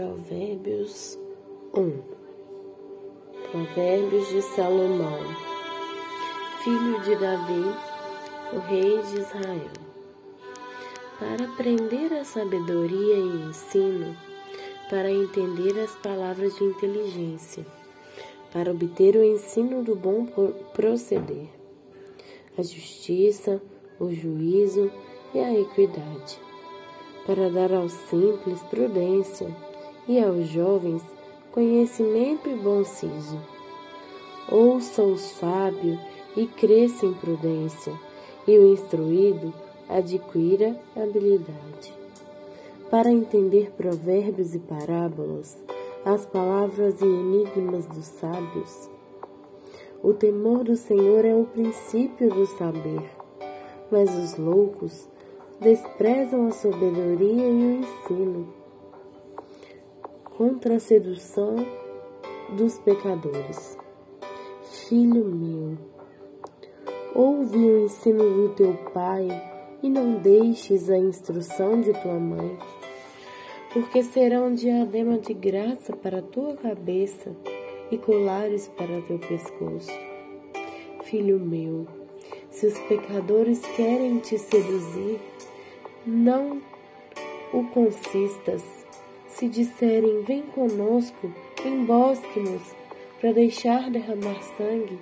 Provérbios 1 Provérbios de Salomão, filho de Davi, o rei de Israel. Para aprender a sabedoria e ensino, para entender as palavras de inteligência, para obter o ensino do bom proceder, a justiça, o juízo e a equidade, para dar aos simples prudência e aos jovens conhecimento e bom siso. Ouça o sábio e cresça em prudência, e o instruído adquira habilidade. Para entender provérbios e parábolas, as palavras e enigmas dos sábios, o temor do Senhor é o princípio do saber, mas os loucos desprezam a sabedoria e o ensino contra a sedução dos pecadores. Filho meu, ouve o ensino do teu pai e não deixes a instrução de tua mãe, porque será um diadema de graça para tua cabeça e colares para teu pescoço. Filho meu, se os pecadores querem te seduzir, não o consistas se disserem, vem conosco, embosque-nos, para deixar derramar sangue,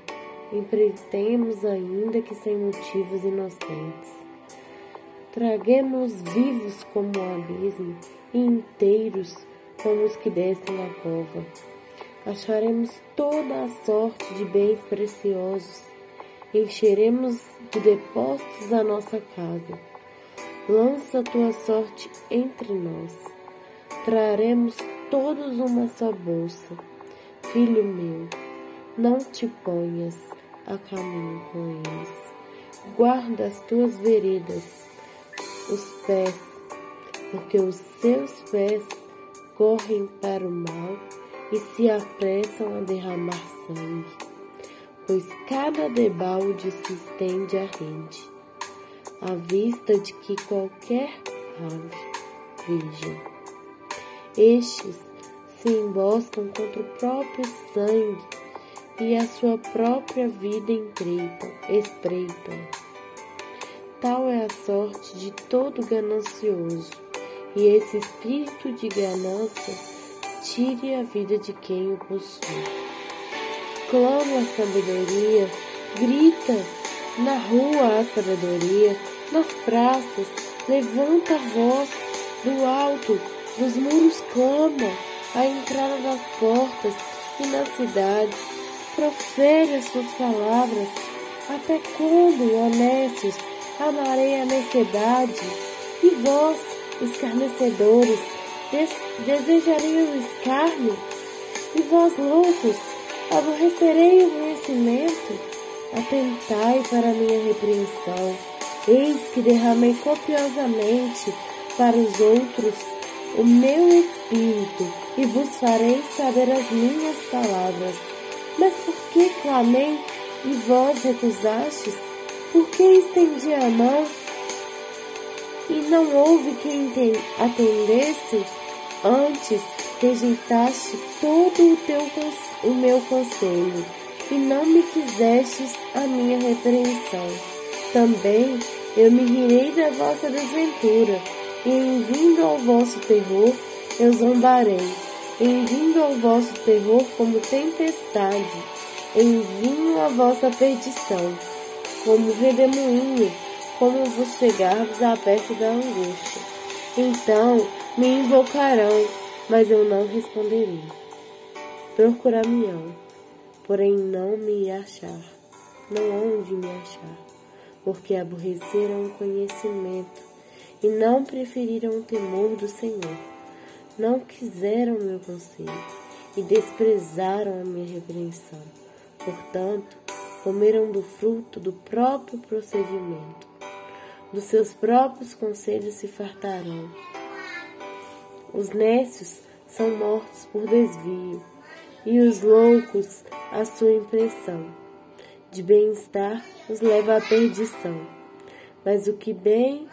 empreitemos ainda que sem motivos inocentes. Traguemos vivos como o abismo e inteiros como os que descem a cova. Acharemos toda a sorte de bens preciosos, encheremos de depósitos a nossa casa. Lança tua sorte entre nós Traremos todos uma só bolsa. Filho meu, não te ponhas a caminho com eles. Guarda as tuas veredas, os pés, porque os seus pés correm para o mal e se apressam a derramar sangue, pois cada debalde se estende à rede, à vista de que qualquer ave veja. Estes se emboscam contra o próprio sangue e a sua própria vida espreitam. Tal é a sorte de todo ganancioso, e esse espírito de ganância tire a vida de quem o possui. Clama a sabedoria, grita na rua a sabedoria, nas praças, levanta a voz do alto dos muros clama a entrada das portas e nas cidades. Profere as suas palavras. Até quando, honestos, amarei a necessidade? E vós, escarnecedores, des desejarei o escárnio? E vós, loucos, aborrecerei o conhecimento? Atentai para a minha repreensão. Eis que derramei copiosamente para os outros o meu espírito e vos farei saber as minhas palavras. Mas por que clamei e vós recusastes? Por que estendi a mão e não houve quem atendesse? Antes rejeitaste todo o, teu, o meu conselho e não me quisestes a minha repreensão. Também eu me rirei da vossa desventura e em vindo ao vosso terror eu zombarei, em vindo ao vosso terror como tempestade, em vinho a vossa perdição, como redemoinho, como vos chegardes à perto da angústia. Então me invocarão, mas eu não responderei. Procurar-me-ão, porém não me achar, não onde me achar, porque aborreceram o conhecimento e não preferiram o temor do Senhor. Não quiseram meu conselho e desprezaram a minha repreensão. Portanto, comeram do fruto do próprio procedimento. Dos seus próprios conselhos se fartarão. Os nécios são mortos por desvio, e os loucos a sua impressão. De bem-estar os leva à perdição. Mas o que bem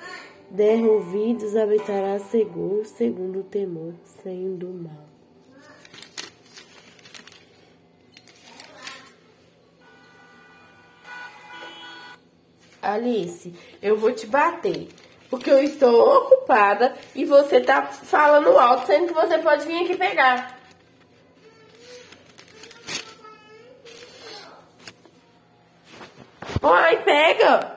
Der ouvidos, habitará seguro, segundo o temor, sem do mal. Alice, eu vou te bater. Porque eu estou ocupada e você tá falando alto, sendo que você pode vir aqui pegar. Oi, pega!